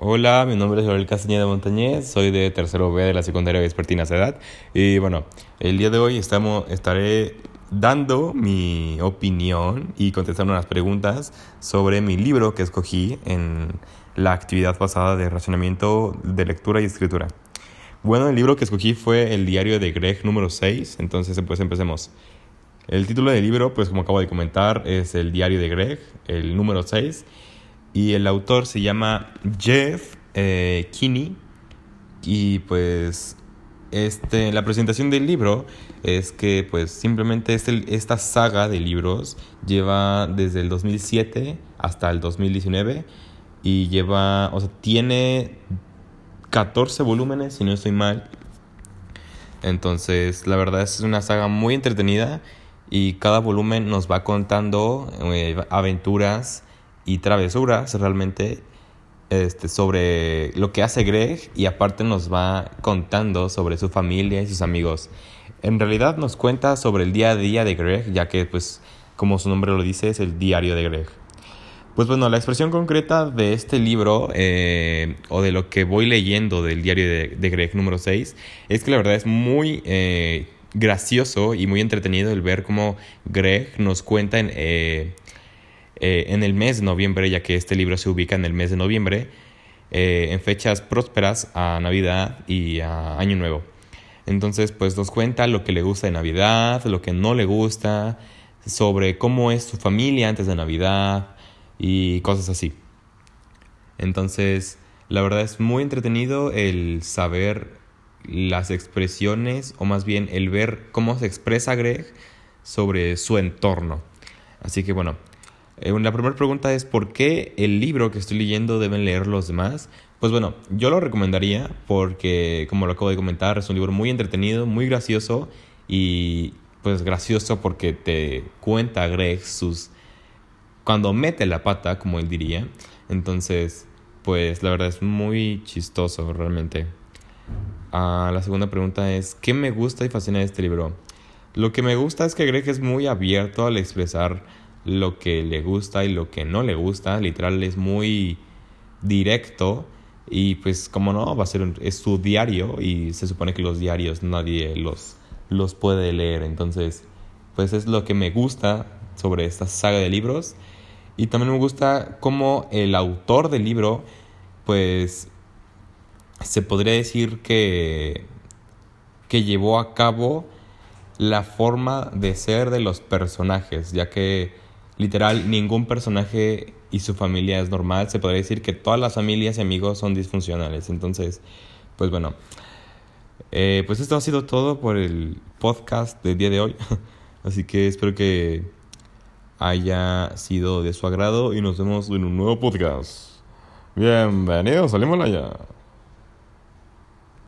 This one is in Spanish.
Hola, mi nombre es Joel Castañeda Montañez, soy de tercero B de la secundaria vespertina Edad y bueno, el día de hoy estamos, estaré dando mi opinión y contestando unas preguntas sobre mi libro que escogí en la actividad pasada de racionamiento de lectura y escritura. Bueno, el libro que escogí fue el diario de Greg número 6, entonces pues empecemos. El título del libro, pues como acabo de comentar, es el diario de Greg, el número 6 y el autor se llama Jeff eh, Kinney. Y pues este, la presentación del libro es que pues simplemente este, esta saga de libros lleva desde el 2007 hasta el 2019 y lleva, o sea, tiene 14 volúmenes si no estoy mal. Entonces, la verdad es una saga muy entretenida y cada volumen nos va contando eh, aventuras y travesuras realmente este, sobre lo que hace Greg y aparte nos va contando sobre su familia y sus amigos. En realidad nos cuenta sobre el día a día de Greg, ya que pues como su nombre lo dice es el diario de Greg. Pues bueno, la expresión concreta de este libro eh, o de lo que voy leyendo del diario de, Greg número 6 es que la verdad es muy eh, gracioso y muy entretenido el ver cómo Greg nos cuenta en... Eh, eh, en el mes de noviembre, ya que este libro se ubica en el mes de noviembre, eh, en fechas prósperas a Navidad y a Año Nuevo. Entonces, pues nos cuenta lo que le gusta de Navidad, lo que no le gusta, sobre cómo es su familia antes de Navidad y cosas así. Entonces, la verdad es muy entretenido el saber las expresiones, o más bien el ver cómo se expresa Greg sobre su entorno. Así que bueno, eh, la primera pregunta es ¿por qué el libro que estoy leyendo deben leer los demás? Pues bueno, yo lo recomendaría porque, como lo acabo de comentar, es un libro muy entretenido, muy gracioso y pues gracioso porque te cuenta Greg sus... cuando mete la pata, como él diría. Entonces, pues la verdad es muy chistoso realmente. Ah, la segunda pregunta es ¿qué me gusta y fascina de este libro? Lo que me gusta es que Greg es muy abierto al expresar lo que le gusta y lo que no le gusta. Literal es muy directo y pues como no, va a ser es su diario y se supone que los diarios nadie los, los puede leer. Entonces, pues es lo que me gusta sobre esta saga de libros. Y también me gusta cómo el autor del libro, pues se podría decir que, que llevó a cabo la forma de ser de los personajes, ya que literal ningún personaje y su familia es normal. Se podría decir que todas las familias y amigos son disfuncionales. Entonces, pues bueno. Eh, pues esto ha sido todo por el podcast del día de hoy. Así que espero que haya sido de su agrado y nos vemos en un nuevo podcast. Bienvenidos, salimos allá.